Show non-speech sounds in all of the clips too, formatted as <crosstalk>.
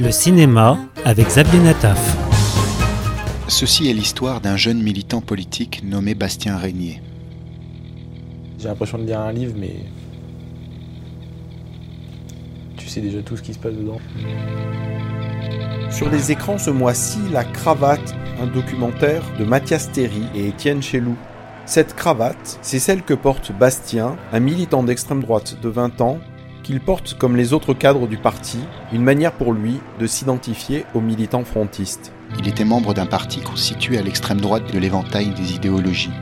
Le cinéma avec Xavier Nataf. Ceci est l'histoire d'un jeune militant politique nommé Bastien Régnier. J'ai l'impression de lire un livre, mais tu sais déjà tout ce qui se passe dedans. Sur les écrans ce mois-ci, La Cravate, un documentaire de Mathias Théry et Étienne Chelou. Cette cravate, c'est celle que porte Bastien, un militant d'extrême droite de 20 ans, qu'il porte comme les autres cadres du parti, une manière pour lui de s'identifier aux militants frontistes. Il était membre d'un parti constitué à l'extrême droite de l'éventail des idéologies.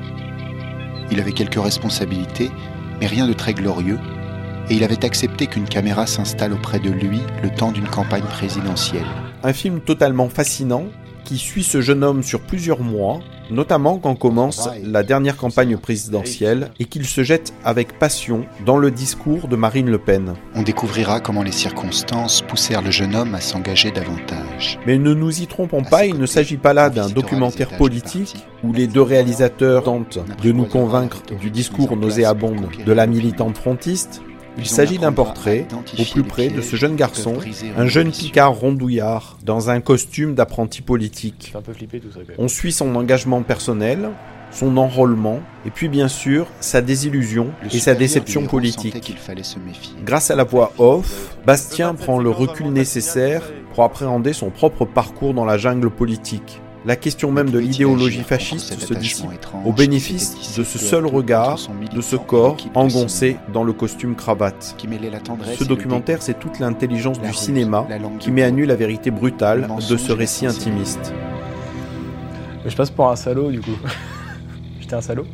Il avait quelques responsabilités, mais rien de très glorieux, et il avait accepté qu'une caméra s'installe auprès de lui le temps d'une campagne présidentielle. Un film totalement fascinant qui suit ce jeune homme sur plusieurs mois, notamment quand commence la dernière campagne présidentielle et qu'il se jette avec passion dans le discours de Marine Le Pen. On découvrira comment les circonstances poussèrent le jeune homme à s'engager davantage. Mais ne nous y trompons pas, il ne s'agit pas là d'un documentaire politique où les deux réalisateurs tentent de nous convaincre du discours nauséabond de la militante frontiste, il s'agit d'un portrait, au plus près, de ce jeune garçon, un jeune picard rondouillard, dans un costume d'apprenti politique. On suit son engagement personnel, son enrôlement, et puis bien sûr sa désillusion et sa déception politique. Grâce à la voix off, Bastien prend le recul nécessaire pour appréhender son propre parcours dans la jungle politique la question même de l'idéologie fasciste se dissipe au bénéfice de ce seul regard, de ce corps engoncé dans le costume cravate. Ce documentaire, c'est toute l'intelligence du cinéma qui met à nu la vérité brutale de ce récit intimiste. Je passe pour un salaud du coup. <laughs> J'étais un salaud.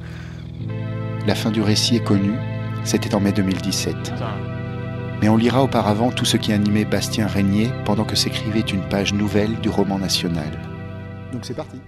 La fin du récit est connue, c'était en mai 2017. Mais on lira auparavant tout ce qui animait Bastien Régnier pendant que s'écrivait une page nouvelle du roman national. Donc c'est parti.